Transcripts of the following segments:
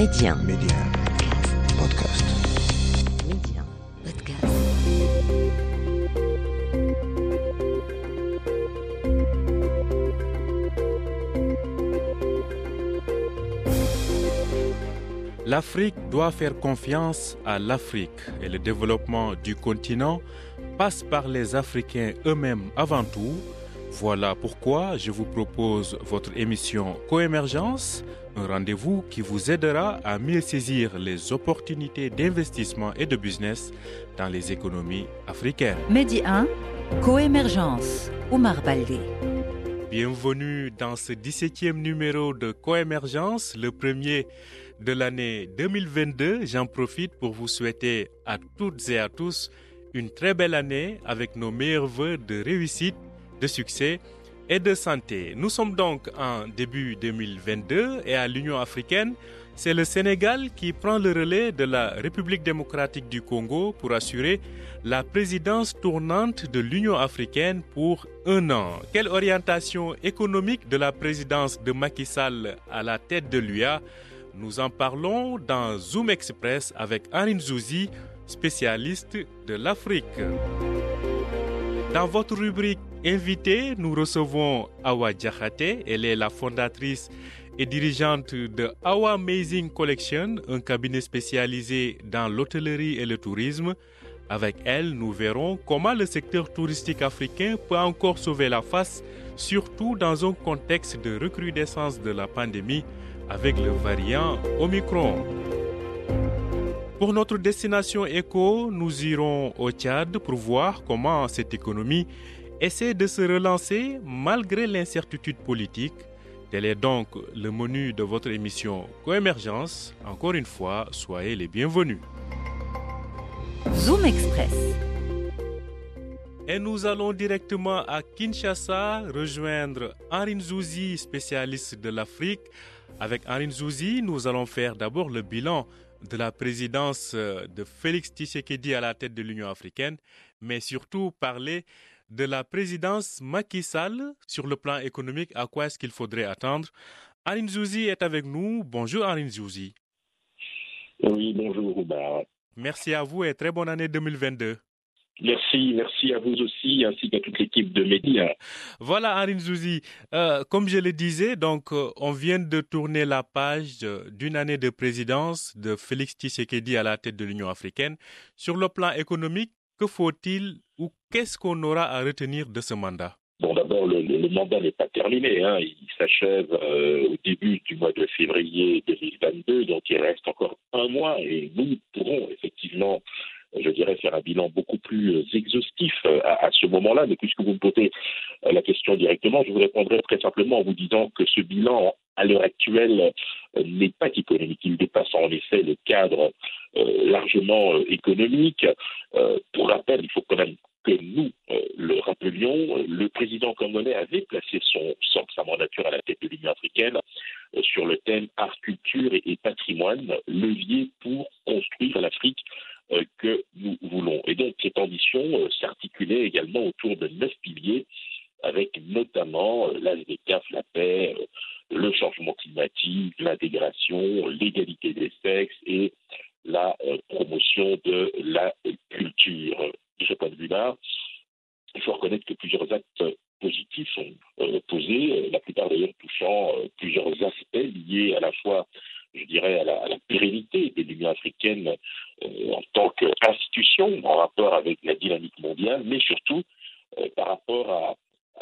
Média. Média. Podcast. Média. Podcast. L'Afrique doit faire confiance à l'Afrique et le développement du continent passe par les Africains eux-mêmes avant tout. Voilà pourquoi je vous propose votre émission Coémergence, un rendez-vous qui vous aidera à mieux saisir les opportunités d'investissement et de business dans les économies africaines. Medi 1, Coémergence, Omar Baldé. Bienvenue dans ce 17e numéro de Coémergence, le premier de l'année 2022. J'en profite pour vous souhaiter à toutes et à tous une très belle année avec nos meilleurs voeux de réussite, de succès et de santé. Nous sommes donc en début 2022 et à l'Union africaine, c'est le Sénégal qui prend le relais de la République démocratique du Congo pour assurer la présidence tournante de l'Union africaine pour un an. Quelle orientation économique de la présidence de Macky Sall à la tête de l'UA Nous en parlons dans Zoom Express avec Arine Zouzi, spécialiste de l'Afrique. Dans votre rubrique Invité, nous recevons Awa Diakhaté. Elle est la fondatrice et dirigeante de Awa Amazing Collection, un cabinet spécialisé dans l'hôtellerie et le tourisme. Avec elle, nous verrons comment le secteur touristique africain peut encore sauver la face, surtout dans un contexte de recrudescence de la pandémie avec le variant Omicron. Pour notre destination éco, nous irons au Tchad pour voir comment cette économie essaie de se relancer malgré l'incertitude politique. Tel est donc le menu de votre émission Coémergence. Encore une fois, soyez les bienvenus. Zoom Express. Et nous allons directement à Kinshasa rejoindre Arin Zouzi, spécialiste de l'Afrique. Avec Arin Zouzi, nous allons faire d'abord le bilan de la présidence de Félix Tshisekedi à la tête de l'Union africaine, mais surtout parler de la présidence Macky Sall sur le plan économique, à quoi est-ce qu'il faudrait attendre? Arin Zouzi est avec nous. Bonjour Arin Zouzi. Oui, bonjour Robert. Merci à vous et très bonne année 2022. Merci, merci à vous aussi, ainsi qu'à toute l'équipe de médias. Voilà, Arin Zouzi. Euh, comme je le disais, donc, euh, on vient de tourner la page d'une année de présidence de Félix Tshisekedi à la tête de l'Union africaine. Sur le plan économique, que faut-il ou qu'est-ce qu'on aura à retenir de ce mandat? Bon, d'abord, le, mandat n'est pas terminé. Hein. Il s'achève euh, au début du mois de février 2022, donc il reste encore un mois et nous pourrons effectivement je dirais, faire un bilan beaucoup plus exhaustif à, à ce moment-là. Mais puisque vous me posez la question directement, je vous répondrai très simplement en vous disant que ce bilan, à l'heure actuelle, n'est pas économique. Il dépasse en effet le cadre euh, largement euh, économique. Euh, pour rappel, il faut quand même que nous le rappelions, le président congolais avait placé son, son, sa mandature à la tête de l'Union africaine sur le thème art, culture et, patrimoine, levier pour construire l'Afrique que nous voulons. Et donc cette ambition euh, s'articulait également autour de neuf piliers, avec notamment euh, l'ASDCAF, la paix, euh, le changement climatique, l'intégration, l'égalité des sexes et la promotion de la culture. De ce point de vue-là, il faut reconnaître que plusieurs actes positifs sont posés, la plupart d'ailleurs touchant plusieurs aspects liés à la fois je dirais, à la, pérennité de l'Union africaine euh, en tant qu'institution en rapport avec la dynamique mondiale, mais surtout euh, par rapport à,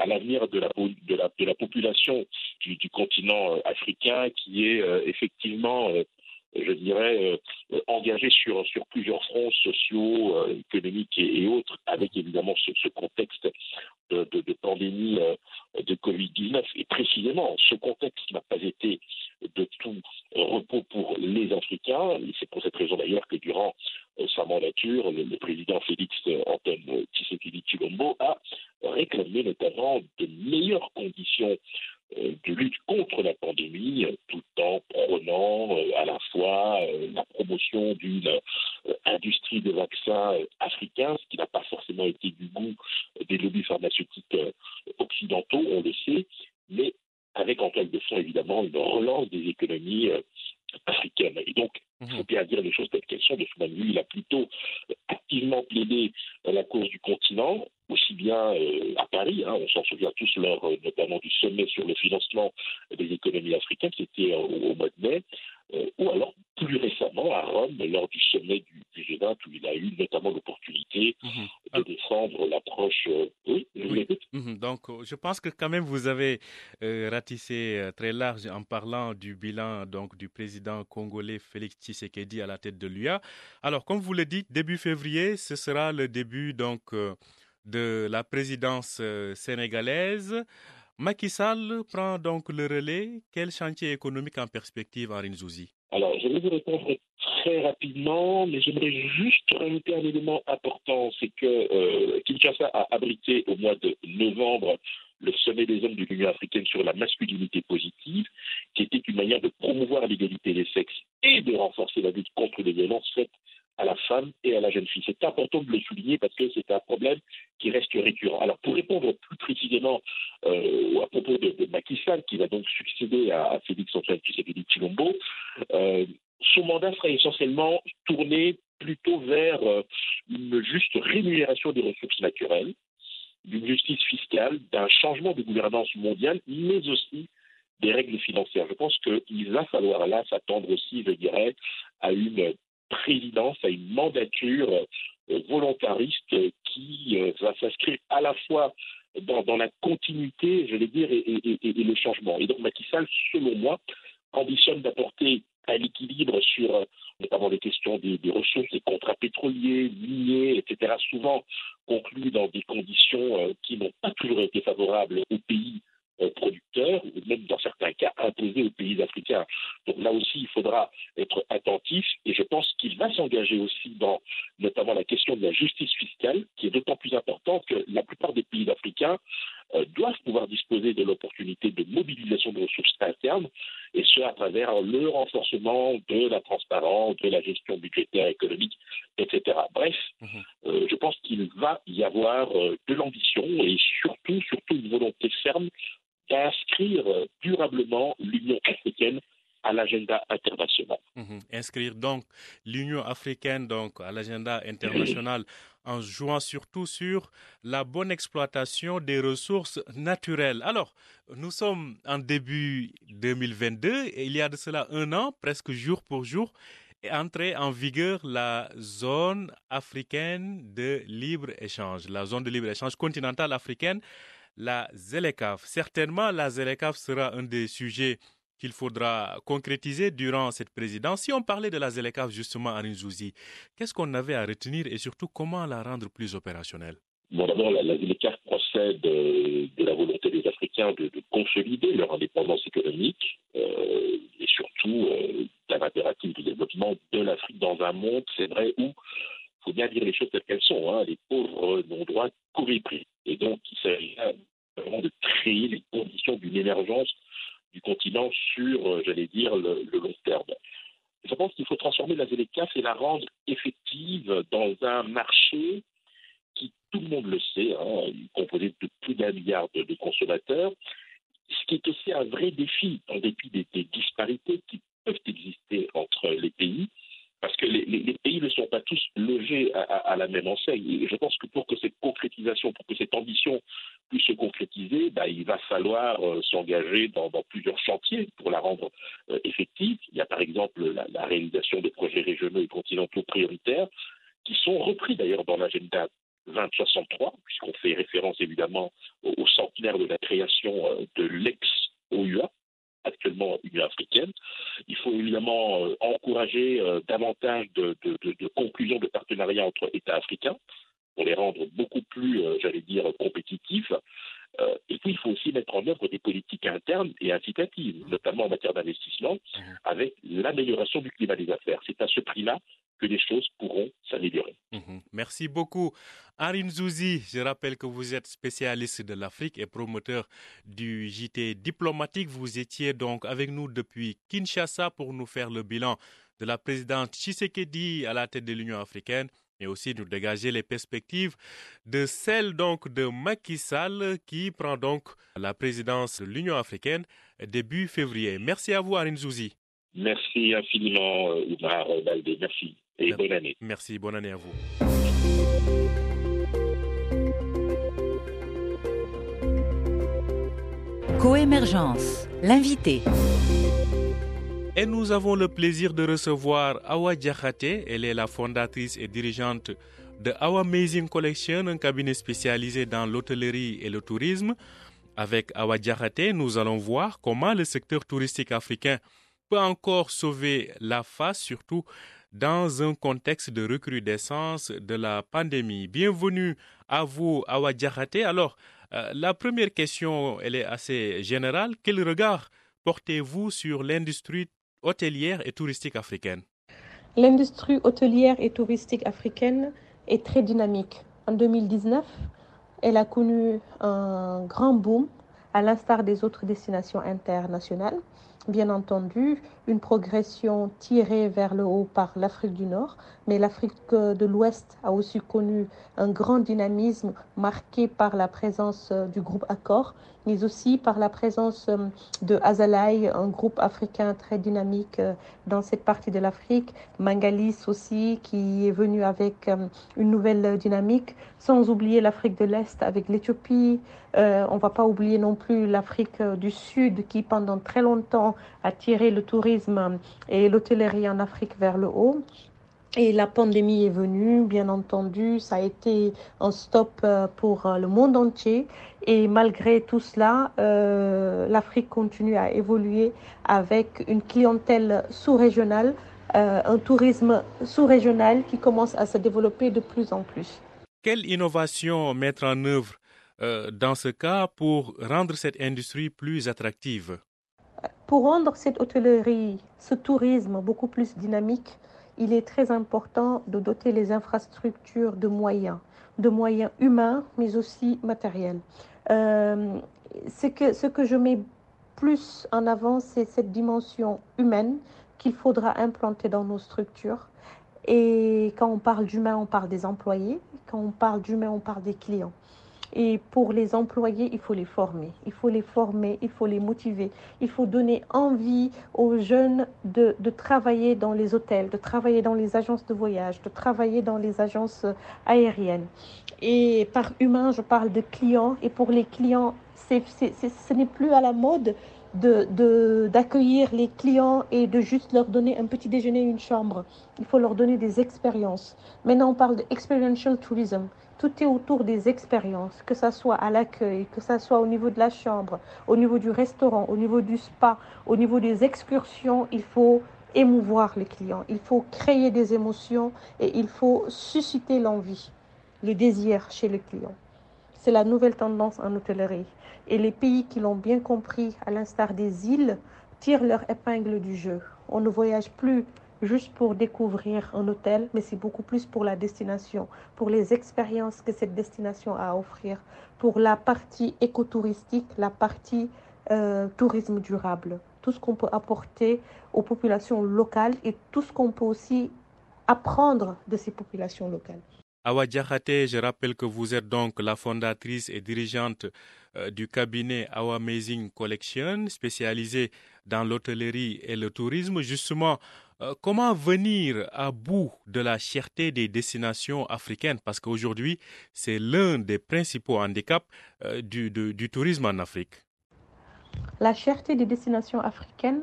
l'avenir de la, population du, continent euh, africain qui est effectivement je dirais, euh, engagé sur, sur plusieurs fronts sociaux, euh, économiques et, autres, avec évidemment ce, contexte de, pandémie euh, de Covid-19. Et précisément, ce contexte n'a pas été de tout repos pour les Africains. Et c'est pour cette raison d'ailleurs que durant sa mandature, le, le président Félix Antoine Tshisekedi Chilombo a réclamé notamment de meilleures conditions de lutte contre la pandémie, tout en prônant à la fois la promotion d'une industrie de vaccins africains, ce qui n'a pas forcément été du goût des lobbies pharmaceutiques occidentaux, on le sait, mais avec en toile de fond évidemment une relance des économies. Africaine. Et donc, il faut bien dire les choses telles qu'elles sont. De ce point de vue, il a plutôt activement plaidé la cause du continent, aussi bien euh, à Paris, hein, on s'en souvient tous lors euh, notamment du sommet sur le financement des économies africaines, c'était euh, au, mois de mai, ou alors plus récemment à Rome, lors du sommet du, G20, où il a eu notamment l'opportunité mhm. de défendre l'approche. oui, je vous mhm. Donc, je pense que quand même vous avez ratissé très large en parlant du bilan donc du président congolais Félix Tshisekedi à la tête de l'UA. Alors, comme vous le dites, début février, ce sera le début donc de la présidence euh, sénégalaise. Macky Sall prend donc le relais. Quel chantier économique en perspective, Arin Zouzi Alors, je vais vous répondre très rapidement, mais j'aimerais juste rajouter un élément important, c'est que euh, Kinshasa a abrité au mois de novembre le sommet des hommes de l'Union africaine sur la masculinité positive, qui était une manière de promouvoir l'égalité des sexes et de renforcer la lutte contre les violences faites à la femme et à la jeune fille. C'est important de le souligner parce que c'est un problème qui reste récurrent. Alors pour répondre plus précisément euh, à propos de, de Macky Sall, qui va donc succéder à, Félix Antoine Tshisekedi Chilombo, euh, son mandat sera essentiellement tourné plutôt vers euh, une juste rémunération des ressources naturelles, d'une justice fiscale, d'un changement de gouvernance mondiale, mais aussi des règles financières. Je pense qu'il va falloir là s'attendre aussi, je dirais, à une présidence, à une mandature euh, volontariste qui euh, va s'inscrire à la fois dans, la continuité, je vais dire, et, le changement. Et donc Macky Sall, selon moi, ambitionne d'apporter un équilibre sur euh, notamment les questions des, des, ressources, des contrats pétroliers, miniers, etc., souvent conclus dans des conditions qui n'ont pas toujours été favorables au pays euh, producteurs, ou même dans certains cas imposés aux pays africains. Donc là aussi, il faudra être attentif et je pense qu'il va s'engager aussi dans notamment la question de la justice fiscale, qui est d'autant plus importante que la plupart des pays africains euh, doivent pouvoir disposer de l'opportunité de mobilisation de ressources internes, et ce à travers le renforcement de la transparence, de la gestion budgétaire économique, etc. Bref, mhm. euh, je pense qu'il va y avoir de l'ambition et surtout, surtout une volonté ferme inscrire durablement l'Union africaine à l'agenda international. Mhm. Inscrire donc l'Union africaine donc à l'agenda international en jouant surtout sur la bonne exploitation des ressources naturelles. Alors, nous sommes en début 2022 et il y a de cela un an, presque jour pour jour, est entrée en vigueur la zone africaine de libre-échange, la zone de libre-échange continentale africaine la ZLECAF. Certainement, la ZLECAF sera un des sujets qu'il faudra concrétiser durant cette présidence. Si on parlait de la ZLECAF justement à Rinzouzi, qu'est-ce qu'on avait à retenir et surtout comment la rendre plus opérationnelle? Bon, d'abord, la, ZLECAF procède de, la volonté des Africains de, consolider leur indépendance économique euh, et surtout euh, d'un impératif de développement de l'Afrique dans un monde, c'est vrai, où faut bien dire les choses telles qu'elles sont. Hein, les pauvres n'ont droit qu'au mépris. Et donc, il s'agit vraiment de créer les conditions d'une émergence du continent sur, euh, j'allais dire, le, long terme. Je pense qu'il faut transformer la ZLECAF et la rendre effective dans un marché qui, tout le monde le sait, hein, composé de plus d'un milliard de, consommateurs, ce qui est aussi un vrai défi, en dépit des disparités qui peuvent exister entre les pays parce que les, pays ne sont pas tous logés à, la même enseigne. Et je pense que pour que cette concrétisation, pour que cette ambition puisse se concrétiser, bah, il va falloir euh, s'engager dans, plusieurs chantiers pour la rendre euh, effective. Il y a par exemple la, réalisation de projets régionaux et continentaux prioritaires qui sont repris d'ailleurs dans l'agenda 2063, puisqu'on fait référence évidemment au, centenaire de la création euh, de l'ex-OUA, actuellement Union africaine. Évidemment euh, encourager euh, davantage de, conclusions de partenariats entre États africains pour les rendre beaucoup plus, euh, j'allais dire, compétitifs. Et puis, il faut aussi mettre en œuvre des politiques internes et incitatives, notamment en matière d'investissement, mmh. avec l'amélioration du climat des affaires. C'est à ce prix-là que les choses pourront s'améliorer. Mhm. Merci beaucoup. Arin Zouzi, je rappelle que vous êtes spécialiste de l'Afrique et promoteur du JT diplomatique. Vous étiez donc avec nous depuis Kinshasa pour nous faire le bilan de la présidente Tshisekedi à la tête de l'Union africaine mais aussi nous dégager les perspectives de celle donc de Macky Sall qui prend donc la présidence de l'Union africaine début février. Merci à vous Arin Zouzi. Merci infiniment, Oumar Baldé. Merci et bonne année. Merci, bonne année à vous. Coémergence, l'invité. Et nous avons le plaisir de recevoir Awa Diakhaté. Elle est la fondatrice et dirigeante de Our Amazing Collection, un cabinet spécialisé dans l'hôtellerie et le tourisme. Avec Awa Diakhaté, nous allons voir comment le secteur touristique africain peut encore sauver la face, surtout dans un contexte de recrudescence de la pandémie. Bienvenue à vous, Awa Diakhaté. Alors, euh, la première question, elle est assez générale. Quel regard portez-vous sur l'industrie hôtelière et touristique africaine L'industrie hôtelière et touristique africaine est très dynamique. En 2019, elle a connu un grand boom, à l'instar des autres destinations internationales bien entendu une progression tirée vers le haut par l'Afrique du Nord, mais l'Afrique de l'Ouest a aussi connu un grand dynamisme marqué par la présence euh, du groupe Accor, mais aussi par la présence euh, de Azalai, un groupe africain très dynamique euh, dans cette partie de l'Afrique, Mangalis aussi qui est venu avec une nouvelle dynamique, sans oublier l'Afrique de l'Est avec l'Éthiopie. on ne va pas oublier non plus l'Afrique du Sud qui pendant très longtemps a tiré le tourisme et l'hôtellerie en Afrique vers le haut. Et la pandémie est venue, bien entendu, ça a été un stop euh, pour euh, le monde entier. Et malgré tout cela, euh, l'Afrique continue à évoluer avec une clientèle sous-régionale, un tourisme sous-régional qui commence à se développer de plus en plus. Quelle innovation mettre en œuvre dans ce cas pour rendre cette industrie plus attractive? Pour rendre cette hôtellerie, ce tourisme beaucoup plus dynamique, il est très important de doter les infrastructures de moyens, de moyens humains, mais aussi matériels. Euh, ce que je mets plus en avant, c'est cette dimension humaine qu'il faudra implanter dans nos structures. Et quand on parle d'humain, on parle des employés. Quand on parle d'humain, on parle des clients. Et pour les employés, il faut les former. Il faut les former, il faut les motiver. Il faut donner envie aux jeunes de, de, travailler dans les hôtels, de travailler dans les agences de voyage, de travailler dans les agences aériennes. Et par humain, je parle de clients. Et pour les clients, c'est, ce n'est plus à la mode de, d'accueillir les clients et de juste leur donner un petit déjeuner, une chambre. Il faut leur donner des expériences. Maintenant, on parle de experiential tourism. Tout est autour des expériences, que ce soit à l'accueil, que ce soit au niveau de la chambre, au niveau du restaurant, au niveau du spa, au niveau des excursions. Il faut émouvoir les clients, il faut créer des émotions et il faut susciter l'envie, le désir chez le client. C'est la nouvelle tendance en hôtellerie. Et les pays qui l'ont bien compris, à l'instar des îles, tirent leur épingle du jeu. On ne voyage plus juste pour découvrir un hôtel, mais c'est beaucoup plus pour la destination, pour les expériences que cette destination a à offrir, pour la partie écotouristique, la partie euh, tourisme durable, tout ce qu'on peut apporter aux populations locales et tout ce qu'on peut aussi apprendre de ces populations locales. Awa je rappelle que vous êtes donc la fondatrice et dirigeante euh, du cabinet Our Amazing Collection, spécialisé dans l'hôtellerie et le tourisme. Justement, euh, comment venir à bout de la cherté des destinations africaines? Parce qu'aujourd'hui, c'est l'un des principaux handicaps euh, du, du tourisme en Afrique. La cherté des destinations africaines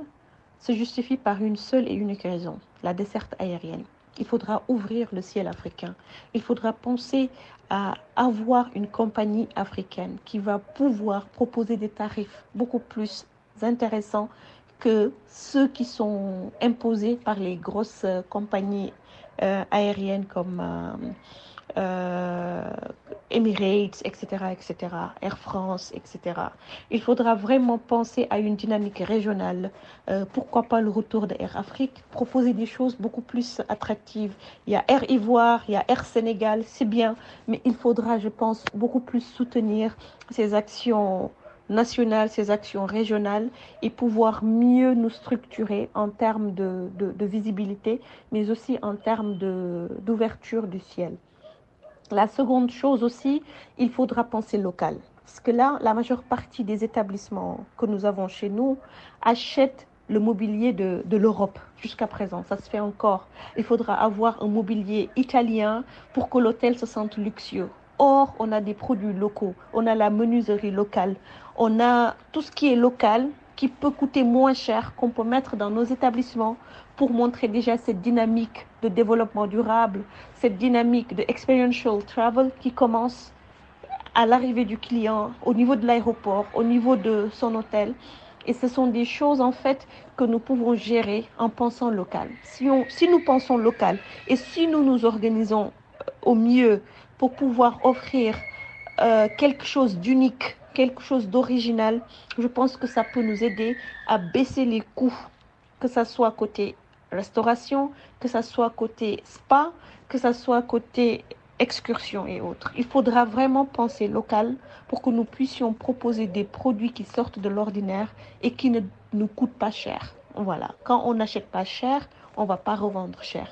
se justifie par une seule et unique raison, la desserte aérienne. Il faudra ouvrir le ciel africain. Il faudra penser à avoir une compagnie africaine qui va pouvoir proposer des tarifs beaucoup plus intéressants que ceux qui sont imposés par les grosses euh, compagnies euh, aériennes comme euh, Emirates, etc., etc., Air France, etc. Il faudra vraiment penser à une dynamique régionale. pourquoi pas le retour de Air Afrique? Proposer des choses beaucoup plus attractives. Il y a Air Ivoire, il y a Air Sénégal, c'est bien, mais il faudra, je pense, beaucoup plus soutenir ces actions nationales, ces actions régionales et pouvoir mieux nous structurer en termes de, visibilité, mais aussi en termes d'ouverture du ciel. La seconde chose aussi, il faudra penser local. Parce que là, la majeure partie des établissements que nous avons chez nous achètent le mobilier de, de l'Europe jusqu'à présent. Ça se fait encore. Il faudra avoir un mobilier italien pour que l'hôtel se sente luxueux. Or, on a des produits locaux, on a la menuiserie locale, on a tout ce qui est local qui peut coûter moins cher, qu'on peut mettre dans nos établissements pour montrer déjà cette dynamique de développement durable, cette dynamique de experiential travel qui commence à l'arrivée du client, au niveau de l'aéroport, au niveau de son hôtel. Et ce sont des choses en fait que nous pouvons gérer en pensant local. Si, on, si nous pensons local et si nous nous organisons au mieux pour pouvoir offrir euh, quelque chose d'unique, quelque chose d'original, je pense que ça peut nous aider à baisser les coûts, que ça soit côté restauration, que ça soit côté spa, que ça soit côté excursion et autres. Il faudra vraiment penser local pour que nous puissions proposer des produits qui sortent de l'ordinaire et qui ne nous coûtent pas cher. Voilà. Quand on n'achète pas cher, on va pas revendre cher.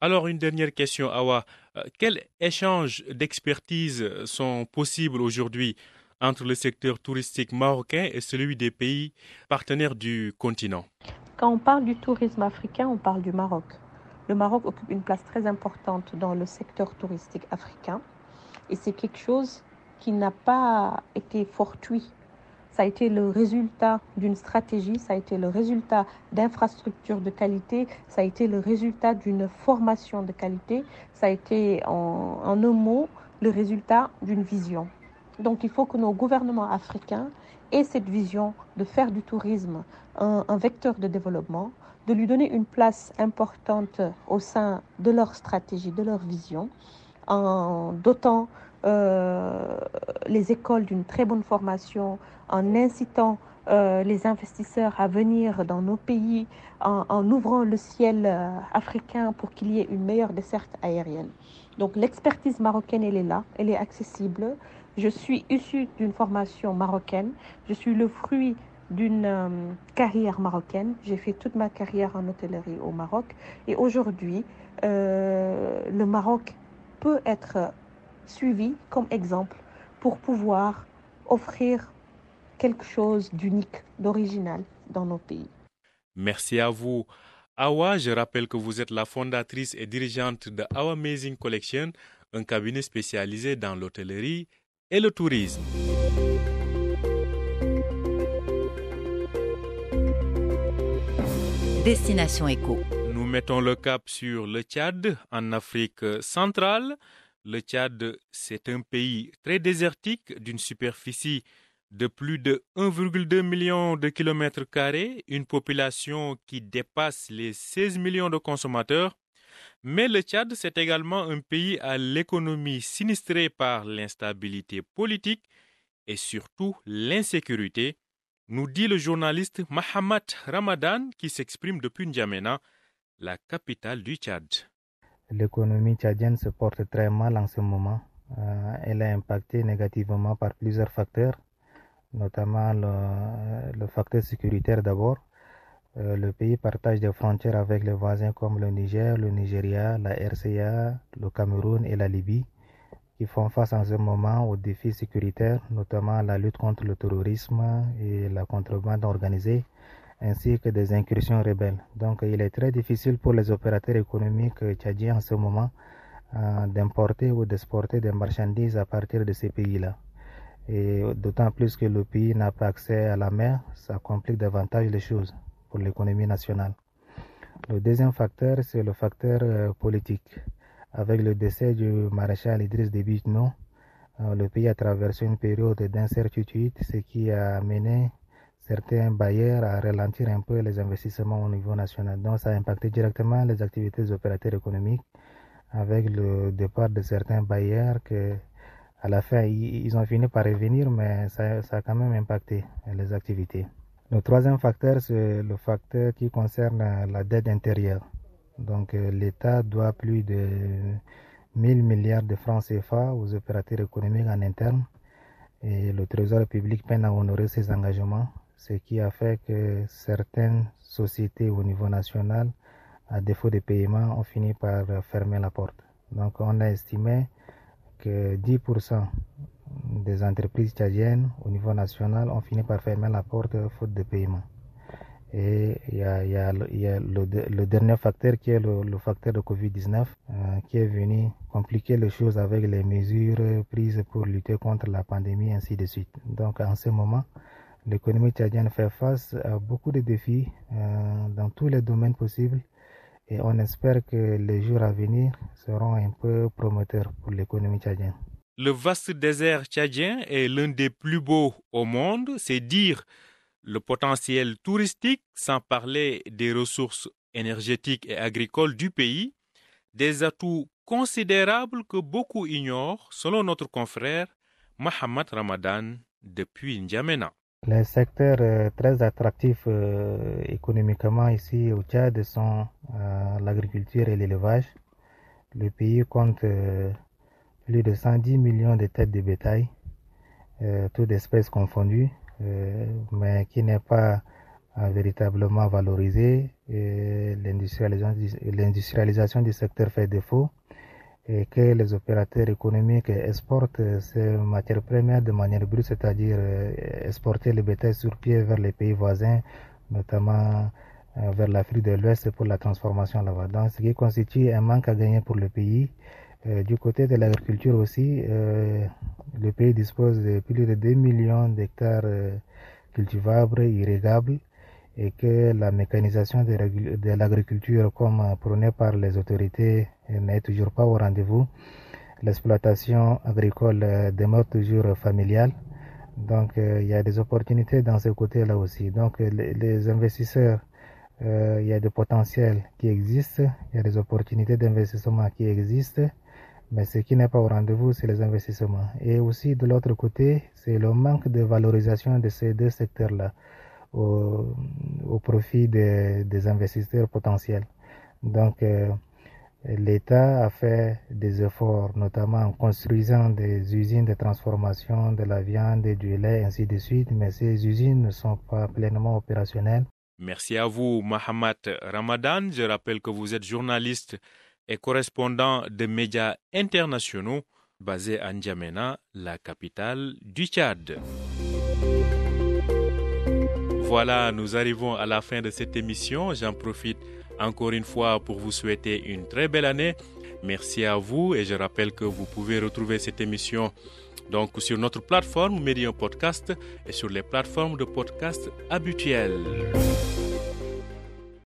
Alors, une dernière question, Awa. Euh, quels échanges d'expertise sont possibles aujourd'hui entre le secteur touristique marocain et celui des pays partenaires du continent Quand on parle du tourisme africain, on parle du Maroc. Le Maroc occupe une place très importante dans le secteur touristique africain et c'est quelque chose qui n'a pas été fortuit ça a été le résultat d'une stratégie, ça a été le résultat d'infrastructures de qualité, ça a été le résultat d'une formation de qualité, ça a été en, un mot le résultat d'une vision. Donc il faut que nos gouvernements africains aient cette vision de faire du tourisme un, vecteur de développement, de lui donner une place importante au sein de leur stratégie, de leur vision, en dotant euh, les écoles d'une très bonne formation, en incitant euh, les investisseurs à venir dans nos pays, en, ouvrant le ciel euh, africain pour qu'il y ait une meilleure desserte aérienne. Donc l'expertise marocaine, elle est là, elle est accessible. Je suis issue d'une formation marocaine, je suis le fruit d'une euh, carrière marocaine. J'ai fait toute ma carrière en hôtellerie au Maroc et aujourd'hui, le Maroc peut être suivi comme exemple pour pouvoir offrir quelque chose d'unique, d'original dans nos pays. Merci à vous. Awa, je rappelle que vous êtes la fondatrice et dirigeante de Awa Amazing Collection, un cabinet spécialisé dans l'hôtellerie et le tourisme. Destination Éco. Nous mettons le cap sur le Tchad, en Afrique centrale. Le Tchad, c'est un pays très désertique d'une superficie de plus de 1,2 million de kilomètres carrés, une population qui dépasse les 16 millions de consommateurs. Mais le Tchad, c'est également un pays à l'économie sinistrée par l'instabilité politique et surtout l'insécurité, nous dit le journaliste Mahamat Ramadan qui s'exprime depuis N'Djamena, la capitale du Tchad. L'économie tchadienne se porte très mal en ce moment. Euh, elle est impactée négativement par plusieurs facteurs, notamment le, facteur sécuritaire d'abord. Euh, le pays partage des frontières avec les voisins comme le Niger, le Nigeria, la RCA, le Cameroun et la Libye, qui font face en ce moment aux défis sécuritaires, notamment la lutte contre le terrorisme et la contrebande organisée, ainsi que des incursions rebelles. Donc il est très difficile pour les opérateurs économiques tchadiens en ce moment euh, d'importer ou d'exporter des marchandises à partir de ces pays-là. Et d'autant plus que le pays n'a pas accès à la mer, ça complique davantage les choses pour l'économie nationale. Le deuxième facteur, c'est le facteur euh, politique. Avec le décès du maréchal Idriss Déby euh, le pays a traversé une période d'incertitude, ce qui a amené certains bailleurs à ralentir un peu les investissements au niveau national. Donc ça a impacté directement les activités des opérateurs économiques avec le départ de certains bailleurs que à la fin ils ont fini par revenir mais ça, a quand même impacté les activités. Le troisième facteur c'est le facteur qui concerne la dette intérieure. Donc l'État doit plus de 1000 milliards de francs CFA aux opérateurs économiques en interne et le Trésor public peine à honorer ses engagements ce qui a fait que certaines sociétés au niveau national, à défaut de paiement, ont fini par fermer la porte. Donc on a estimé que 10% des entreprises tchadiennes au niveau national ont fini par fermer la porte faute de paiement. Et il y a, le, dernier facteur qui est le, le facteur de Covid-19 euh, qui est venu compliquer les choses avec les mesures prises pour lutter contre la pandémie, ainsi de suite. Donc en ce moment, l'économie tchadienne fait face à beaucoup de défis euh, dans tous les domaines possibles et on espère que les jours à venir seront un peu prometteurs pour l'économie tchadienne. Le vaste désert tchadien est l'un des plus beaux au monde, c'est dire le potentiel touristique, sans parler des ressources énergétiques et agricoles du pays, des atouts considérables que beaucoup ignorent, selon notre confrère Mohamed Ramadan depuis N'Djamena. Les secteurs euh, très attractifs euh, économiquement ici au Tchad sont euh, l'agriculture et l'élevage. Le pays compte plus de 110 millions de têtes de bétail, toutes espèces confondues, mais qui n'est pas véritablement valorisé. L'industrialisation du secteur fait défaut et que les opérateurs économiques exportent ces matières premières de manière brute, c'est-à-dire exporter le bétail sur pied vers les pays voisins, notamment vers l'Afrique de l'Ouest pour la transformation là-bas. Donc, ce qui constitue un manque à gagner pour le pays. Euh, du côté de l'agriculture aussi, euh, le pays dispose de plus de 2 millions d'hectares euh, cultivables, irrigables, et que la mécanisation de, l'agriculture, comme prônée par les autorités, n'est toujours pas au rendez-vous. L'exploitation agricole demeure toujours familiale. Donc, il y a des opportunités dans ce côté-là aussi. Donc, les, investisseurs euh, il y a des potentiels qui existent, il y a des opportunités d'investissement qui existent, mais ce qui n'est pas au rendez-vous, c'est les investissements. Et aussi de l'autre côté, c'est le manque de valorisation de ces deux secteurs-là au, profit des, des, investisseurs potentiels. Donc, euh, l'État a fait des efforts, notamment en construisant des usines de transformation de la viande et du lait, ainsi de suite, mais ces usines ne sont pas pleinement opérationnelles. Merci à vous, Mohamed Ramadan. Je rappelle que vous êtes journaliste et correspondant de médias internationaux basés à N'Djamena, la capitale du Tchad. Voilà, nous arrivons à la fin de cette émission. J'en profite encore une fois pour vous souhaiter une très belle année. Merci à vous et je rappelle que vous pouvez retrouver cette émission donc sur notre plateforme Médium Podcast et sur les plateformes de podcast habituelles.